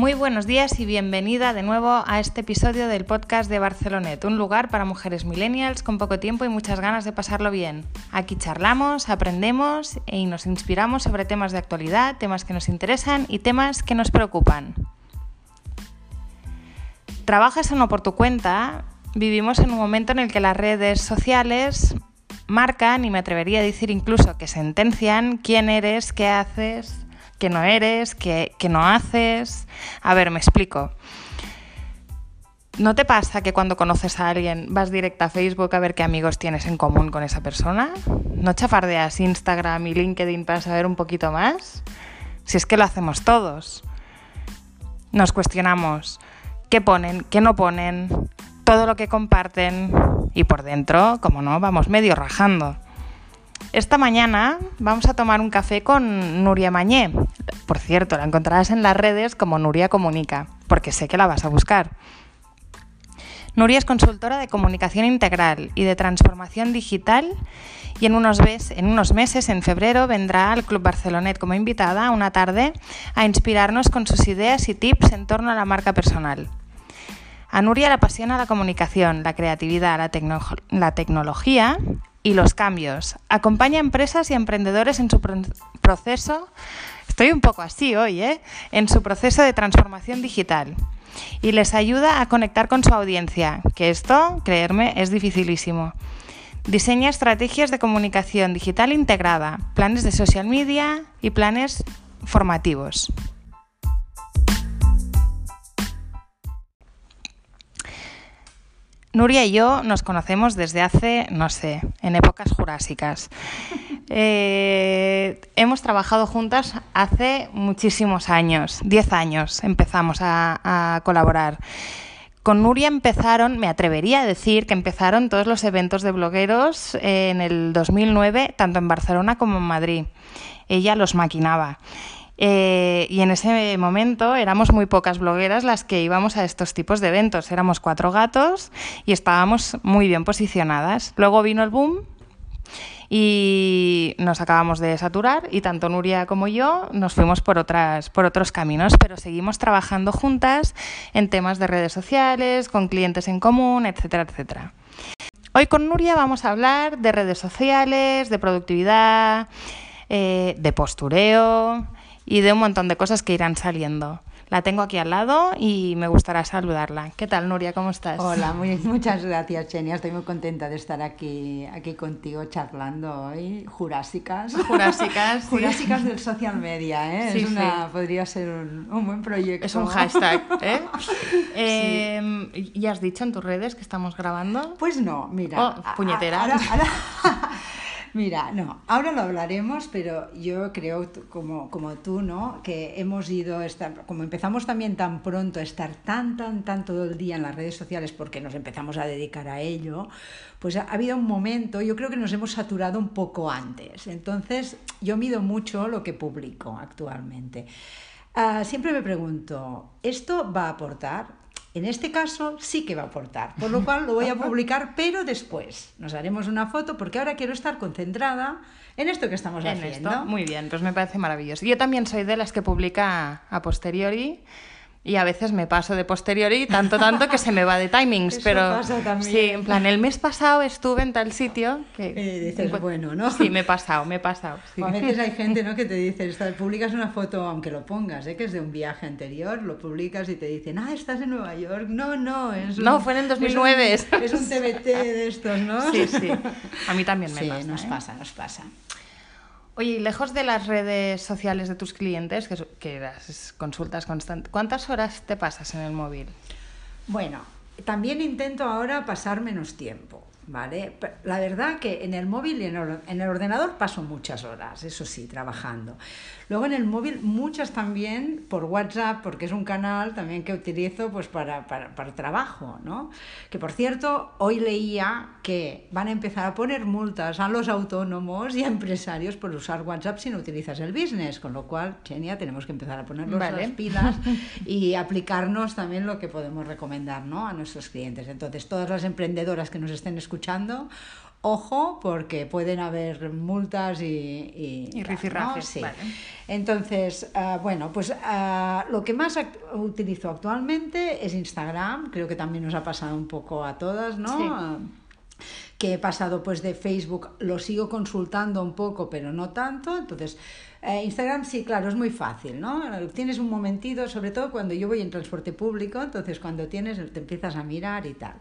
Muy buenos días y bienvenida de nuevo a este episodio del podcast de Barcelonet, un lugar para mujeres millennials con poco tiempo y muchas ganas de pasarlo bien. Aquí charlamos, aprendemos y nos inspiramos sobre temas de actualidad, temas que nos interesan y temas que nos preocupan. Trabajas o no por tu cuenta, vivimos en un momento en el que las redes sociales marcan, y me atrevería a decir incluso que sentencian, quién eres, qué haces, que no eres, que, no haces. A ver, me explico. ¿No te pasa que cuando conoces a alguien vas directa a Facebook a ver qué amigos tienes en común con esa persona? ¿No chafardeas Instagram y LinkedIn para saber un poquito más? Si es que lo hacemos todos. Nos cuestionamos qué ponen, qué no ponen, todo lo que comparten y por dentro, como no, vamos medio rajando. Esta mañana vamos a tomar un café con Nuria Mañé. Por cierto, la encontrarás en las redes como Nuria Comunica, porque sé que la vas a buscar. Nuria es consultora de comunicación integral y de transformación digital y en unos, meses, en febrero, vendrá al Club Barcelonet como invitada una tarde a inspirarnos con sus ideas y tips en torno a la marca personal. A Nuria le apasiona la comunicación, la creatividad, la tecnología y los cambios. Acompaña a empresas y emprendedores en su proceso, estoy un poco así hoy, ¿eh? en su proceso de transformación digital. Y les ayuda a conectar con su audiencia, que esto, creerme, es dificilísimo. Diseña estrategias de comunicación digital integrada, planes de social media y planes formativos. Nuria y yo nos conocemos desde hace, no sé, en épocas jurásicas. Eh, hemos trabajado juntas hace muchísimos años, 10 años empezamos a, colaborar. Con Nuria empezaron, me atrevería a decir que empezaron todos los eventos de blogueros en el 2009, tanto en Barcelona como en Madrid. Ella los maquinaba. Eh, y en ese momento éramos muy pocas blogueras las que íbamos a estos tipos de eventos. Éramos cuatro gatos y estábamos muy bien posicionadas. Luego vino el boom y nos acabamos de saturar y tanto Nuria como yo nos fuimos por, otras, por otros caminos, pero seguimos trabajando juntas en temas de redes sociales, con clientes en común, etcétera, etcétera. Hoy con Nuria vamos a hablar de redes sociales, de productividad, eh, de postureo, y de un montón de cosas que irán saliendo. La tengo aquí al lado y me gustará saludarla. ¿Qué tal, Nuria? ¿Cómo estás? Hola, muy, muchas gracias, Chenia. Estoy muy contenta de estar aquí, aquí contigo charlando hoy. Jurásicas. Jurásicas. Jurásicas del social media, ¿eh? es una, Podría ser un, un, buen proyecto. Es un hashtag, ¿eh? eh ¿Ya has dicho en tus redes que estamos grabando? Pues no, mira. Oh, puñetera. Mira, no, ahora lo hablaremos, pero yo creo, como, como tú, ¿no? Que hemos ido, estar, como empezamos también tan pronto a estar tan, tan, tan todo el día en las redes sociales porque nos empezamos a dedicar a ello, pues ha, habido un momento, yo creo que nos hemos saturado un poco antes. Entonces, yo mido mucho lo que publico actualmente. Ah, siempre me pregunto, ¿esto va a aportar? En este caso sí que va a aportar, por lo cual lo voy a publicar, pero después nos haremos una foto porque ahora quiero estar concentrada en esto que estamos haciendo. Muy bien, pues me parece maravilloso. Yo también soy de las que publica a posteriori y a veces me paso de posteriori tanto tanto que se me va de timings Eso pero pasa también. sí en plan el mes pasado estuve en tal sitio que eh, dices bueno no sí me he pasado me he pasado a veces hay gente no que te dice publicas una foto aunque lo pongas ¿eh? que es de un viaje anterior lo publicas y te dicen ah estás en Nueva York no no es no fue en el 2009 es un, es un TBT de estos no sí sí. A mí también me sí, pasa nos ¿eh? pasa nos pasa Oye, lejos de las redes sociales de tus clientes, que, que las consultas constantes, ¿cuántas horas te pasas en el móvil? Bueno, también intento ahora pasar menos tiempo. ¿vale? La verdad que en el móvil y en el ordenador paso muchas horas, eso sí, trabajando. Luego en el móvil muchas también por WhatsApp, porque es un canal también que utilizo pues para, para, para trabajo, ¿no? Que por cierto, hoy leía que van a empezar a poner multas a los autónomos y a empresarios por usar WhatsApp si no utilizas el business, con lo cual, Chenia, tenemos que empezar a ponernos Vale. las pilas y aplicarnos también lo que podemos recomendar ¿no? a nuestros clientes. Entonces, todas las emprendedoras que nos estén escuchando, ojo porque pueden haber multas y... Y, y ¿no? sí. Entonces, uh, bueno, pues uh, lo que más act utilizo actualmente es Instagram, creo que también nos ha pasado un poco a todas, ¿no? Sí. Uh, que he pasado pues de Facebook, lo sigo consultando un poco, pero no tanto, entonces eh, Instagram sí, claro, es muy fácil, ¿no? Tienes un momentito, sobre todo cuando yo voy en transporte público, entonces cuando tienes, te empiezas a mirar y tal.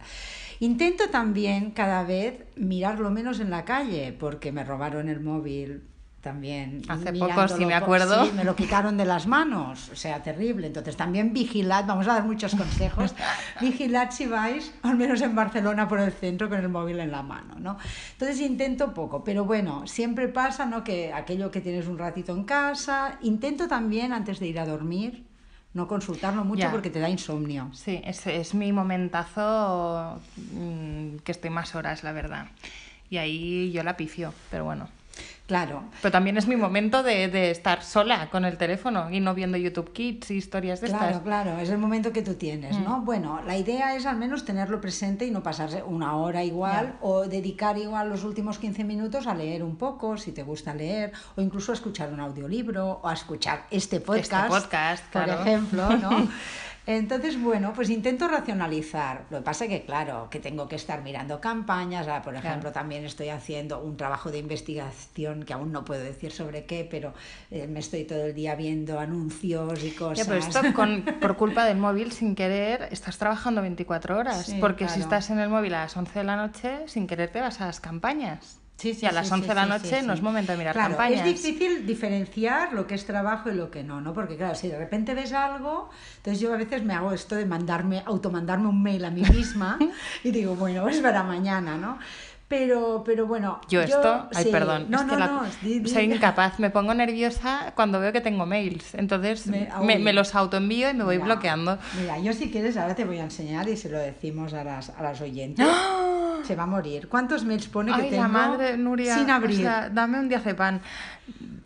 Intento también cada vez mirar lo menos en la calle, porque me robaron el móvil también. Hace poco, si me acuerdo. Sí, me lo quitaron de las manos, o sea, terrible. Entonces también vigilad, vamos a dar muchos consejos, vigilad si vais, al menos en Barcelona por el centro, con el móvil en la mano, ¿no? Entonces intento poco, pero bueno, siempre pasa, ¿no? Que aquello que tienes un ratito en casa, intento también antes de ir a dormir, no consultarlo mucho Ya. porque te da insomnio. Sí, ese es mi momentazo mm, que estoy más horas, la verdad. Y ahí yo la pifio, pero bueno. Claro. Pero también es mi momento de, de estar sola con el teléfono y no viendo YouTube Kids y historias de Claro, estas. claro, es el momento que tú tienes, Mm. ¿no? Bueno, la idea es al menos tenerlo presente y no pasarse una hora igual o dedicar igual los últimos 15 minutos a leer un poco, si te gusta leer, o incluso a escuchar un audiolibro o a escuchar este podcast, podcast, por claro. ejemplo, ¿no? Entonces, bueno, pues intento racionalizar. Lo que pasa que, claro, que tengo que estar mirando campañas. Ahora, por ejemplo, también estoy haciendo un trabajo de investigación que aún no puedo decir sobre qué, pero eh, me estoy todo el día viendo anuncios y cosas. Ya, pero esto con- por culpa del móvil, sin querer, estás trabajando 24 horas. Sí, porque si estás en el móvil a las 11 de la noche, sin querer te vas a las campañas. Sí, sí, a las sí, 11 sí, de la noche no es momento de mirar Claro, campañas. Es difícil diferenciar lo que es trabajo y lo que no, ¿no? Porque claro, si de repente ves algo, entonces yo a veces me hago esto de mandarme, automandarme un mail a mí misma y digo, bueno, es para mañana, ¿no? Pero, pero bueno. Yo esto, ay, sí. perdón, No, es que no, la- no, di- di- soy incapaz, me pongo nerviosa cuando veo que tengo mails, entonces Me- me, me los autoenvío y me voy Mira, bloqueando. Mira, yo si quieres ahora te voy a enseñar y se lo decimos a las, a las oyentes. Se va a morir. ¿Cuántos mails pone que. Ay, tengo la madre, Nuria, sin abrir? o sea, dame un diazepam.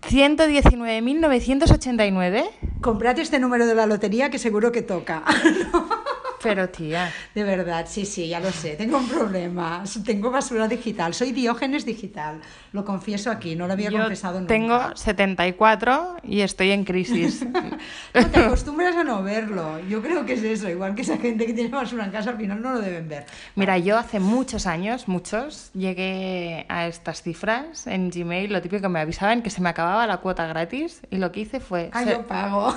119.989, Comprate este número de la lotería que seguro que toca. pero tía, De verdad, sí, sí, ya lo sé. Tengo un problema. Tengo basura digital. Soy diógenes digital. Lo confieso aquí, no lo había yo confesado nunca. tengo 74 y estoy en crisis. No te acostumbras a no verlo. Yo creo que es eso. Igual que esa gente que tiene basura en casa, al final no lo deben ver. Mira, yo hace muchos años, muchos, llegué a estas cifras en Gmail, lo típico que me avisaban que se me acababa la cuota gratis y lo que hice fue... Ah, se- yo pago.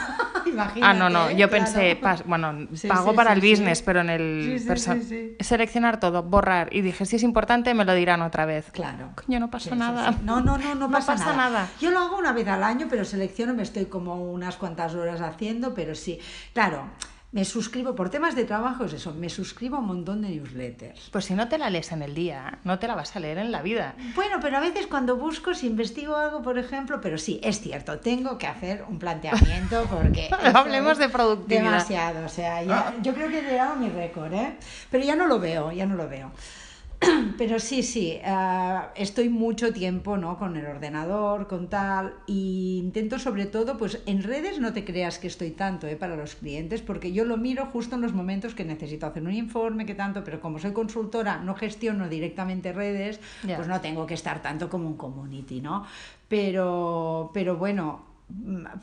Imagínate. Ah, no, no, yo claro. pensé, pas- bueno, Sí, pago sí, para sí, el. Business, pero en el Sí, seleccionar todo, borrar y dije, si es importante me lo dirán otra vez. Claro. Coño, no sí, nada. No, no, no, no pasa, pasa nada. Yo lo hago una vez al año, pero selecciono, me estoy como unas cuantas horas haciendo, pero sí. Claro, me suscribo, por temas de trabajo es eso, me suscribo a un montón de newsletters. Pues si no te la lees en el día, no te la vas a leer en la vida. Bueno, pero a veces cuando busco, si investigo algo, por ejemplo, pero sí, es cierto, tengo que hacer un planteamiento porque... Hablemos de productividad. Demasiado, o sea, ya- yo creo que he llegado a mi récord, ¿eh? Pero ya no lo veo, ya no lo veo. Pero sí, sí, ah, estoy mucho tiempo ¿no? con el ordenador, con tal, y intento sobre todo, pues en redes no te creas que estoy tanto ¿eh? para los clientes, porque yo lo miro justo en los momentos que necesito hacer un informe, que tanto, pero como soy consultora, no gestiono directamente redes, pues no tengo que estar tanto como un community, ¿no? Pero, pero bueno,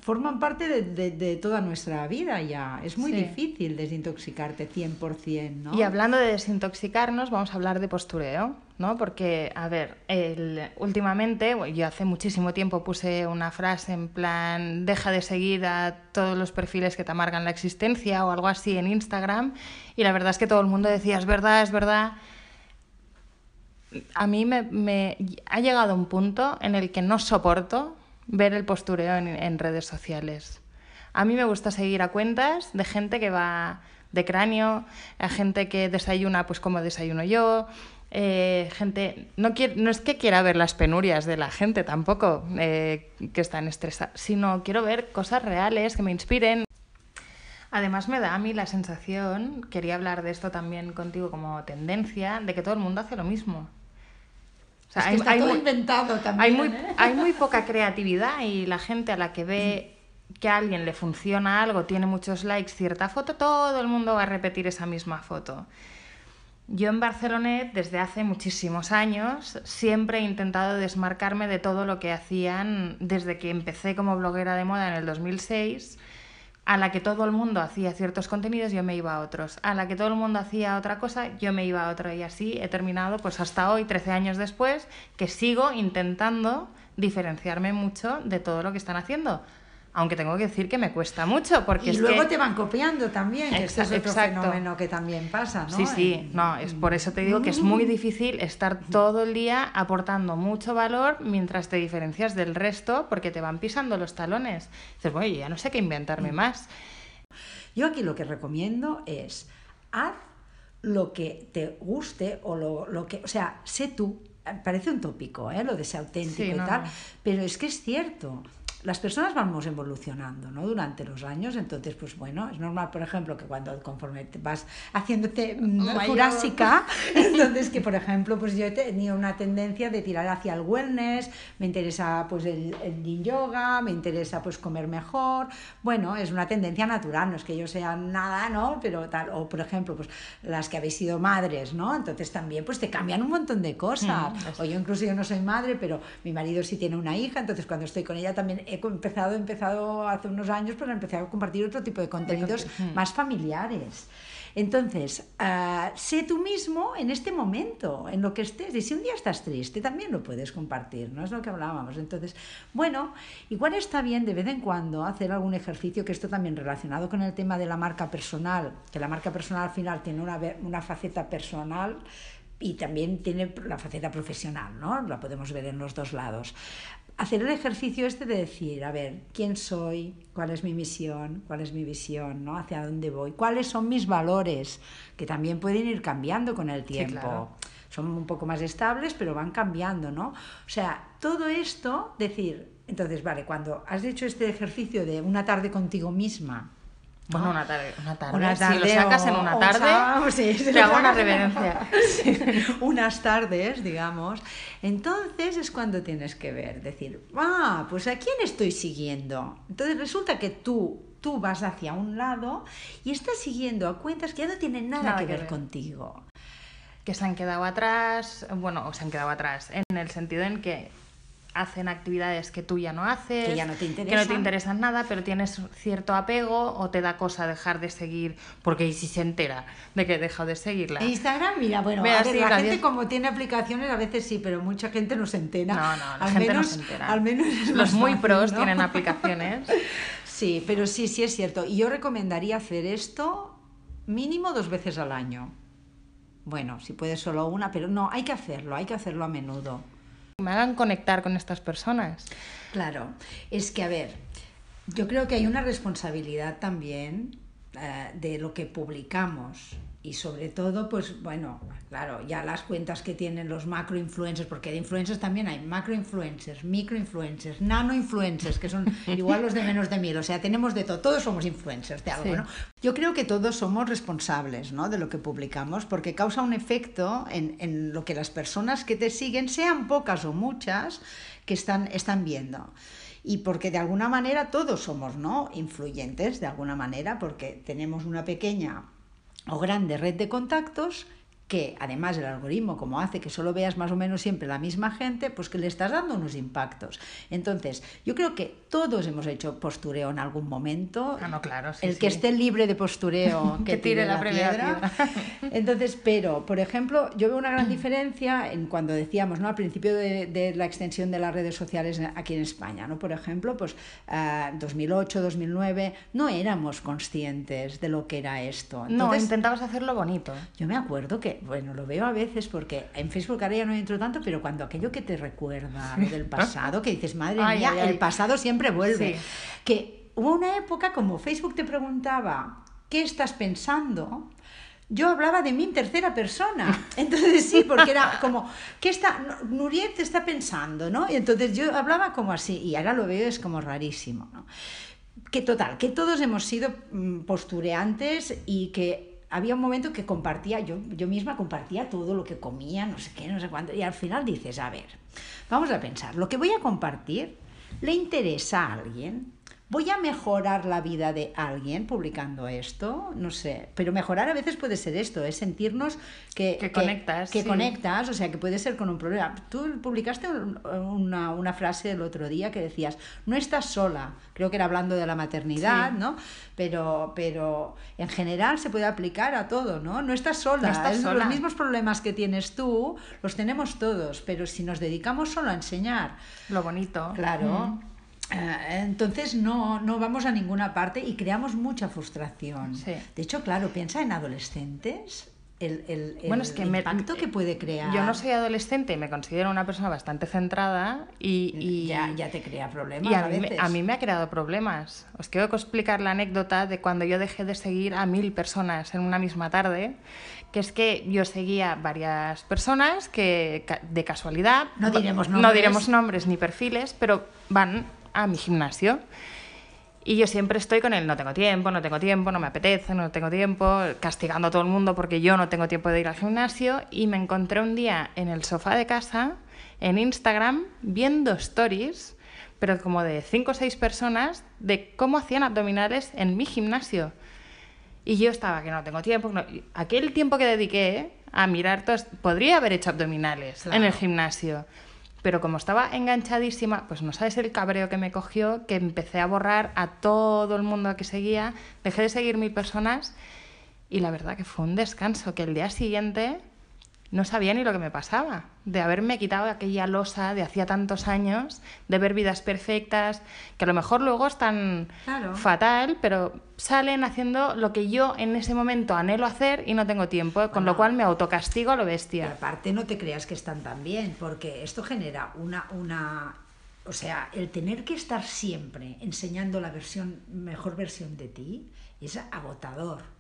forman parte de, de- de toda nuestra vida ya. Es muy Sí. difícil desintoxicarte 100%, ¿no? Y hablando de desintoxicarnos, vamos a hablar de postureo, ¿no? Porque, a ver, el- últimamente, yo hace muchísimo tiempo puse una frase en plan, deja de seguir a todos los perfiles que te amargan la existencia o algo así en Instagram, y la verdad es que todo el mundo decía, es verdad, es verdad. A mí me, me- ha llegado un punto en el que no soporto ver el postureo en, redes sociales. A mí me gusta seguir a cuentas de gente que va de cráneo, a gente que desayuna pues como desayuno yo, eh, gente... No, quiero, no es que quiera ver las penurias de la gente tampoco, eh, que están estresadas, sino quiero ver cosas reales que me inspiren. Además me da a mí la sensación, quería hablar de esto también contigo como tendencia, de que todo el mundo hace lo mismo. O sea, Es que hay- está hay todo muy- inventado también. hay muy, ¿eh? hay muy poca creatividad y la gente a la que ve que a alguien le funciona algo, tiene muchos likes, cierta foto, todo el mundo va a repetir esa misma foto. Yo en Barcelonet, desde hace muchísimos años, siempre he intentado desmarcarme de todo lo que hacían desde que empecé como bloguera de moda en el 2006 a la que todo el mundo hacía ciertos contenidos, yo me iba a otros. A la que todo el mundo hacía otra cosa, yo me iba a otro. Y así he terminado, pues hasta hoy, 13 años después, que sigo intentando diferenciarme mucho de todo lo que están haciendo aunque tengo que decir que me cuesta mucho porque y es luego que... te van copiando también que este es otro Exacto. fenómeno que también pasa ¿no? Sí, sí, no, es por eso te digo que es muy difícil estar todo el día aportando mucho valor mientras te diferencias del resto porque te van pisando los talones. Dices, bueno, yo ya no sé qué inventarme más. yo aquí lo que recomiendo es haz lo que te guste o lo, lo que o sea sé tú parece un tópico ¿eh? lo de ser auténtico Sí, y no, tal no. pero es que es cierto las personas vamos evolucionando ¿no? durante los años, entonces, pues bueno, es normal, por ejemplo, que cuando conforme te vas haciéndote mm, Mayor. jurásica, entonces que, por ejemplo, pues yo he tenido una tendencia de tirar hacia el wellness, me interesa pues el, el yin yoga, me interesa pues comer mejor, bueno, es una tendencia natural, no es que yo sea nada, ¿no? Pero tal, o por ejemplo, pues las que habéis sido madres, ¿no? Entonces también pues te cambian un montón de cosas, Mm, o yo incluso yo no soy madre, pero mi marido sí tiene una hija, entonces cuando estoy con ella también he empezado, he empezado hace unos años, pues empecé a compartir otro tipo de contenidos Mm. más familiares. Entonces, ah, sé tú mismo en este momento, en lo que estés. Y si un día estás triste, también lo puedes compartir, ¿no? Es lo que hablábamos. Entonces, bueno, igual está bien de vez en cuando hacer algún ejercicio, que esto también relacionado con el tema de la marca personal, que la marca personal al final tiene una, una faceta personal y también tiene la faceta profesional, ¿no? La podemos ver en los dos lados. Hacer el ejercicio este de decir, a ver, ¿quién soy? ¿Cuál es mi misión? ¿Cuál es mi visión? ¿no? ¿Hacia dónde voy? ¿Cuáles son mis valores? Que también pueden ir cambiando con el tiempo. claro. Son un poco más estables, pero van cambiando, ¿no? O sea, todo esto, decir, entonces, vale, cuando has hecho este ejercicio de una tarde contigo misma, Bueno, una tarde, una tarde. Una si lo tarde sacas o- en una tarde, sábado, sí, te hago una reverencia. unas tardes, digamos, entonces es cuando tienes que ver, decir, ah, pues a quién estoy siguiendo. Entonces resulta que tú, tú vas hacia un lado y estás siguiendo a cuentas que ya no tienen nada, Nada que, que ver ver. contigo. que se han quedado atrás, bueno, o se han quedado atrás, en el sentido en que hacen actividades que tú ya no haces, Que ya no te que no te interesan. interesan nada, pero tienes cierto apego o te da cosa dejar de seguir, porque ¿y si se entera de que he dejado de seguirla? Instagram, mira, bueno, Mira, a ver, sí, la gente como tiene aplicaciones a veces sí, pero mucha gente no se entera. No, no, la al gente menos, no se entera. Al menos Los muy pros ¿no? tienen aplicaciones. Sí, pero sí, sí es cierto. Y yo recomendaría hacer esto mínimo dos veces al año. Bueno, si puedes solo una, pero no, hay que hacerlo, hay que hacerlo a menudo. Me hagan conectar con estas personas. Claro, es que a ver, yo creo que hay una responsabilidad también eh, de lo que publicamos y sobre todo, pues bueno, claro, ya las cuentas que tienen los macro influencers, porque de influencers también hay macro influencers, micro influencers, nano influencers, que son igual los de menos de mil, o sea, tenemos de todo, todos somos influencers de algo, Sí. ¿no? Yo creo que todos somos responsables ¿no? de lo que publicamos porque causa un efecto en, en lo que las personas que te siguen, sean pocas o muchas, que están, están viendo. Y porque de alguna manera todos somos ¿no? influyentes, de alguna manera, porque tenemos una pequeña o grande red de contactos que además el algoritmo, como hace que solo veas más o menos siempre la misma gente, pues que le estás dando unos impactos. Entonces, yo creo que todos hemos hecho postureo en algún momento. Ah, no, claro, sí, El que sí. esté libre de postureo, que, Que tire la primera piedra. Entonces, pero, por ejemplo, yo veo una gran diferencia en cuando decíamos, ¿no? Al principio de, de la extensión de las redes sociales aquí en España, ¿no? Por ejemplo, pues ah, 2008, 2009, no éramos conscientes de lo que era esto. no, Entonces, intentabas hacerlo bonito. yo me acuerdo que, bueno, lo veo a veces porque en Facebook ahora ya no entro tanto, pero cuando aquello que te recuerda del pasado, que dices, madre Ay, mía, ay, ay. el pasado siempre vuelve. Sí. Que hubo una época como Facebook te preguntaba, ¿qué estás pensando? Yo hablaba de mí en tercera persona. Entonces sí, porque era como, ¿qué está, Nuriel te está pensando, ¿no? Y entonces yo hablaba como así, y ahora lo veo es como rarísimo, ¿no? Que total, que todos hemos sido mm, postureantes y que había un momento que compartía, yo, yo misma compartía todo lo que comía, no sé qué, no sé cuánto, y al final dices, a ver, vamos a pensar, lo que voy a compartir le interesa a alguien, ¿Voy a mejorar la vida de alguien publicando esto? No sé. Pero mejorar a veces puede ser esto, es sentirnos que, que conectas. Que, conectas, o sea, que puede ser con un problema. Tú publicaste una, una, frase el otro día que decías, no estás sola. Creo que era hablando de la maternidad, ¿no? Pero, pero en general se puede aplicar a todo, ¿no? No estás sola. No estás sola. Los mismos problemas que tienes tú los tenemos todos, pero si nos dedicamos solo a enseñar. Lo bonito. Claro. Mm entonces no, no vamos a ninguna parte y creamos mucha frustración. Sí. De hecho, claro, piensa en adolescentes. El, el, el bueno, es que impacto me, que puede crear. Yo no soy adolescente y me considero una persona bastante centrada y... y ya, ya, te crea problemas y a, a mí, veces. a, mí, me ha creado problemas. Os quiero explicar la anécdota de cuando yo dejé de seguir a mil personas en una misma tarde, que es que yo seguía varias personas que de casualidad... No diremos nombres. No diremos nombres ni perfiles, pero van a mi gimnasio. Y yo siempre estoy con el no tengo tiempo, no tengo tiempo, no me apetece, no tengo tiempo, castigando a todo el mundo porque yo no tengo tiempo de ir al gimnasio. Y me encontré un día en el sofá de casa, en Instagram, viendo stories, pero como de cinco o seis personas, de cómo hacían abdominales en mi gimnasio. Y yo estaba que no tengo tiempo. No... Aquel tiempo que dediqué a mirar todos, podría haber hecho abdominales Claro. en el gimnasio. Pero como estaba enganchadísima, pues no sabes el cabreo que me cogió, que empecé a borrar a todo el mundo que seguía, dejé de seguir mil personas y la verdad que fue un descanso, que el día siguiente no sabía ni lo que me pasaba, de haberme quitado aquella losa de hacía tantos años, de ver vidas perfectas, que a lo mejor luego están Claro. fatal, pero salen haciendo lo que yo en ese momento anhelo hacer y no tengo tiempo, con lo cual me autocastigo a lo Y bestia. aparte no te creas que están tan bien, porque esto genera una, una, o sea, el tener que estar siempre enseñando la versión, mejor versión de ti, es agotador.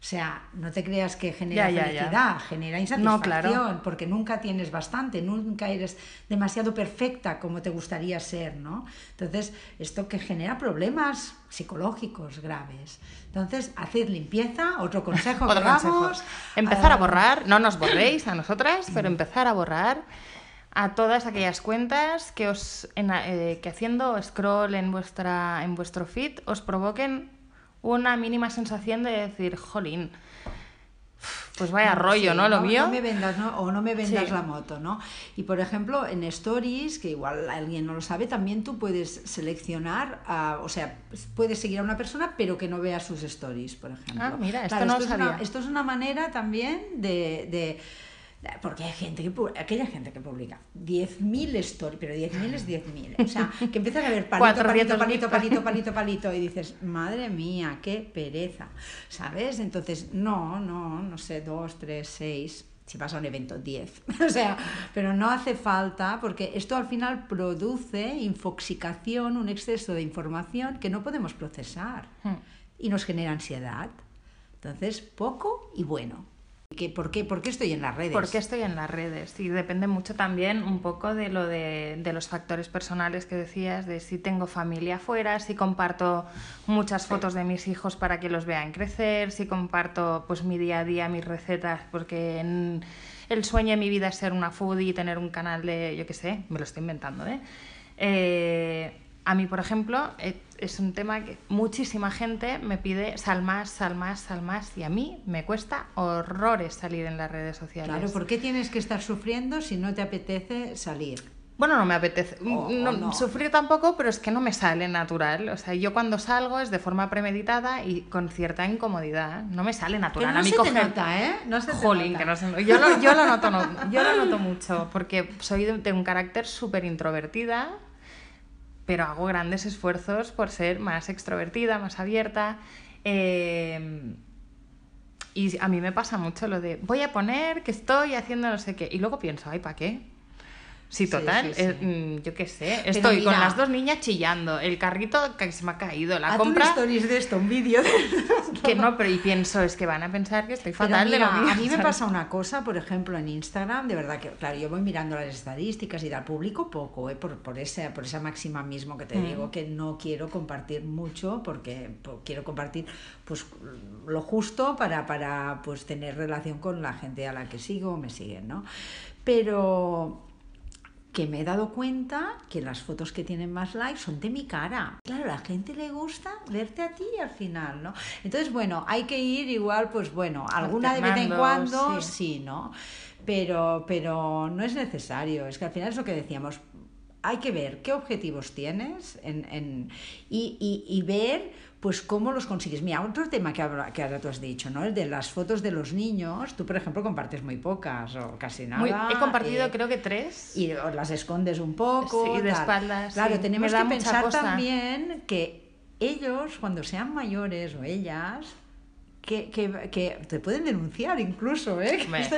O sea, no te creas que genera Ya, ya, ya. felicidad, genera No, insatisfacción, claro. porque nunca tienes bastante, nunca eres demasiado perfecta como te gustaría ser, ¿no? Entonces, esto que genera problemas psicológicos graves. Entonces, haced limpieza, otro consejo que consejo. damos, Empezar a ah, borrar, no nos borréis a nosotras, pero empezar a borrar a todas aquellas cuentas que os en- eh, que haciendo scroll en vuestra en vuestro feed os provoquen una mínima sensación de decir, jolín, pues vaya No, rollo, sí, ¿no? Lo mío. No me vendas, ¿no? O no me vendas Sí. la moto, ¿no? Y por ejemplo, en Stories, que igual alguien no lo sabe, también tú puedes seleccionar, a- o sea, puedes seguir a una persona, pero que no vea sus stories, por ejemplo. Ah, mira, esto Claro, no esto, lo es una, esto es una manera también de. de- porque hay gente que aquella gente que publica 10.000 stories, pero 10.000 es 10.000. O sea, que empiezas a ver palito, palito, 400.000. palito, palito, palito, palito, y dices, madre mía, qué pereza. ¿Sabes? Entonces, no, no, no sé, dos, tres, seis. Si vas a un evento, 10. O sea, pero no hace falta, porque esto al final produce infoxicación, un exceso de información que no podemos procesar Hmm. y nos genera ansiedad. Entonces, poco y bueno. ¿Qué, por, qué, ¿Por qué estoy en las redes? ¿Por qué estoy en las redes? Y depende mucho también un poco de lo de, de los factores personales que decías, de si tengo familia afuera, si comparto muchas fotos de mis hijos para que los vean crecer, si comparto pues mi día a día, mis recetas, porque en- el sueño de mi vida es ser una foodie y tener un canal de, yo qué sé, me lo estoy inventando, ¿eh? Eh, a mí, por ejemplo, eh, es un tema que muchísima gente me pide sal más, sal más, sal más, y a mí me cuesta horrores salir en las redes sociales. Claro, ¿por qué tienes que estar sufriendo si no te apetece salir? Bueno, no me apetece. O- o no, no. Sufrir tampoco, pero es que no me sale natural. O sea, yo cuando salgo es de forma premeditada y con cierta incomodidad. No me sale natural. Pero no a mí se te coger- nota, ¿eh? No se te Jolín, nota. que no se- Yo lo, yo lo noto, no- yo lo noto mucho, porque soy de, de un carácter súper introvertida, pero hago grandes esfuerzos por ser más extrovertida, más abierta. eh, y a mí me pasa mucho lo de voy a poner que estoy haciendo no sé qué, y luego pienso, ay, ¿para qué? Sí, total, sí, sí. eh, mm, yo qué sé, estoy con las dos niñas chillando, el carrito que se me ha caído, la compra, stories de esto, un vídeo de que no, pero y pienso, es que van a pensar que estoy fatal mira, de lo mío. a mí me pasa una cosa, por ejemplo, en Instagram, de verdad que, claro, yo voy mirando las estadísticas y del público poco, ¿eh? por, por, esa, por esa máxima mismo que te Mm. digo, que no quiero compartir mucho porque quiero compartir pues lo justo para, para pues, tener relación con la gente a la que sigo o me siguen, ¿no? Pero que me he dado cuenta que las fotos que tienen más likes son de mi cara. Claro, a la gente le gusta verte a ti al final, ¿no? Entonces, bueno, hay que ir igual, pues bueno, alguna de vez en cuando, sí, ¿no? Pero, pero no es necesario, es que al final es lo que decíamos, hay que ver qué objetivos tienes en, en, y, y, y ver pues cómo los consigues. Mira, otro tema que, que ahora tú has dicho, ¿no? El de las fotos de los niños. Tú, por ejemplo, compartes muy pocas o casi nada. he compartido eh, creo que tres. Y las escondes un poco. Sí, de espaldas. Claro, tenemos que pensar también que ellos, cuando sean mayores o ellas, que, que, que, te pueden denunciar incluso, ¿eh? Me,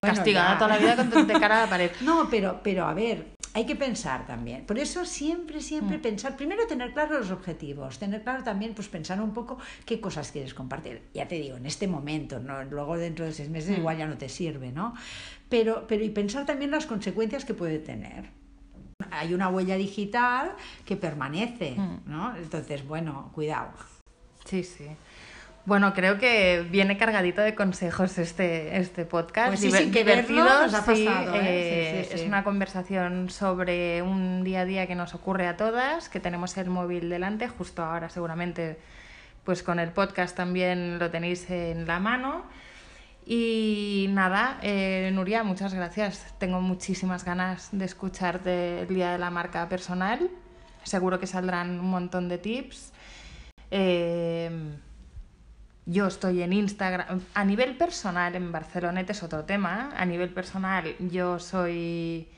castigada toda la vida con de cara a la pared. No, pero, pero a ver, hay que pensar también. Por eso siempre, siempre mm. pensar, primero tener claros los objetivos, tener claro también, pues pensar un poco qué cosas quieres compartir. Ya te digo, en este momento, ¿no? luego dentro de seis meses mm. igual ya no te sirve, ¿no? Pero, pero y pensar también las consecuencias que puede tener. Hay una huella digital que permanece, mm. ¿no? Entonces, bueno, cuidado. Sí, sí. Bueno, creo que viene cargadito de consejos este, este podcast. Pues sí, sin divertido, nos ha pasado, ¿eh? Eh, es una conversación sobre un día a día que nos ocurre a todas, que tenemos el móvil delante, justo ahora seguramente pues con el podcast también lo tenéis en la mano. Y nada, eh, Nuria, muchas gracias. Tengo muchísimas ganas de escucharte el Día de la Marca Personal. Seguro que saldrán un montón de tips. Eh, yo estoy en Instagram. A nivel personal, en Barceloneta es otro tema. A nivel personal, yo soy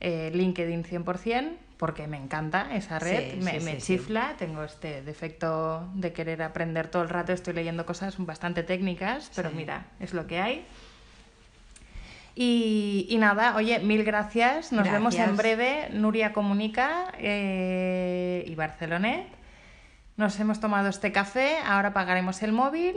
eh, LinkedIn 100%, porque me encanta esa red, me, chifla. Tengo este defecto de querer aprender todo el rato. Estoy leyendo cosas bastante técnicas, pero mira, es lo que hay. Y, nada, oye, mil gracias. Nos vemos en breve. Nuria Comunica eh, y Barcelonet. Nos hemos tomado este café, ahora pagaremos el móvil,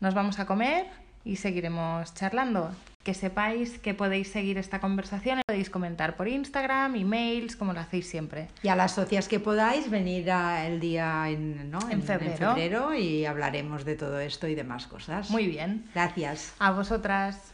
nos vamos a comer y seguiremos charlando. Que sepáis que podéis seguir esta conversación, podéis comentar por Instagram, emails, como lo hacéis siempre. Y a las socias que podáis venir el día en, en, febrero. en febrero y hablaremos de todo esto y demás cosas. Muy bien. Gracias. A vosotras.